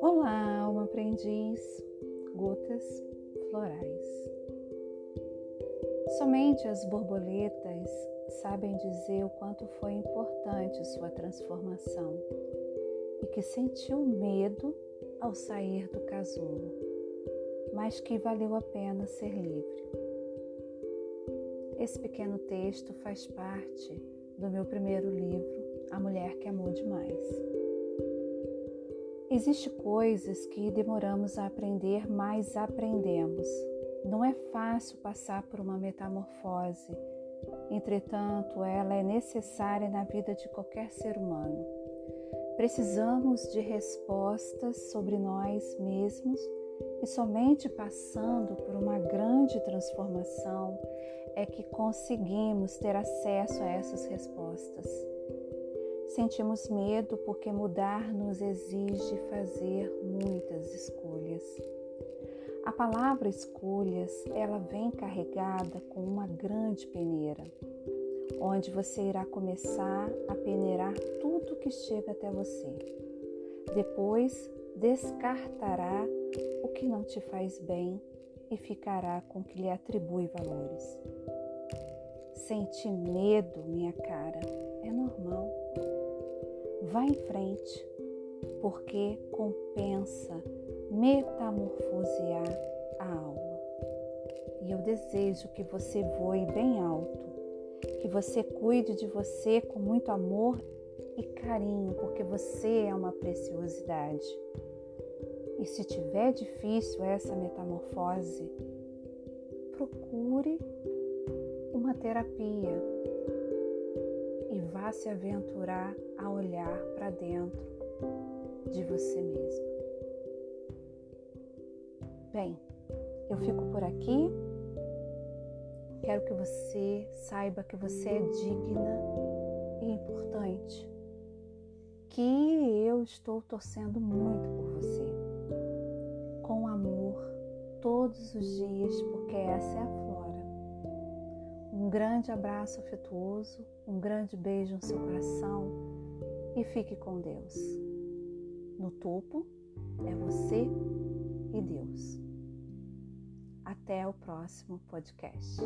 Olá, alma aprendiz, gotas florais. Somente as borboletas sabem dizer o quanto foi importante sua transformação e que sentiu medo ao sair do casulo, mas que valeu a pena ser livre. Esse pequeno texto faz parte do meu primeiro livro, A Mulher que Amou Demais. Existem coisas que demoramos a aprender, mas aprendemos. Não é fácil passar por uma metamorfose, entretanto, ela é necessária na vida de qualquer ser humano. Precisamos de respostas sobre nós mesmos e somente passando por uma grande transformação é que conseguimos ter acesso a essas respostas. Sentimos medo porque mudar nos exige fazer muitas escolhas. A palavra escolhas, ela vem carregada com uma grande peneira, onde você irá começar a peneirar tudo que chega até você. Depois, descartará o que não te faz bem e ficará com o que lhe atribui valores. Sente medo, minha cara, é normal. Vá em frente, porque compensa metamorfosear a alma. E eu desejo que você voe bem alto, que você cuide de você com muito amor e carinho, porque você é uma preciosidade. E se tiver difícil essa metamorfose, procure uma terapia e vá se aventurar a olhar para dentro de você mesmo. Bem, eu fico por aqui. Quero que você saiba que você é digna e importante. Que eu estou torcendo muito por você. Todos os dias, porque essa é a Flora. Um grande abraço afetuoso, um grande beijo no seu coração e fique com Deus. No topo é você e Deus. Até o próximo podcast.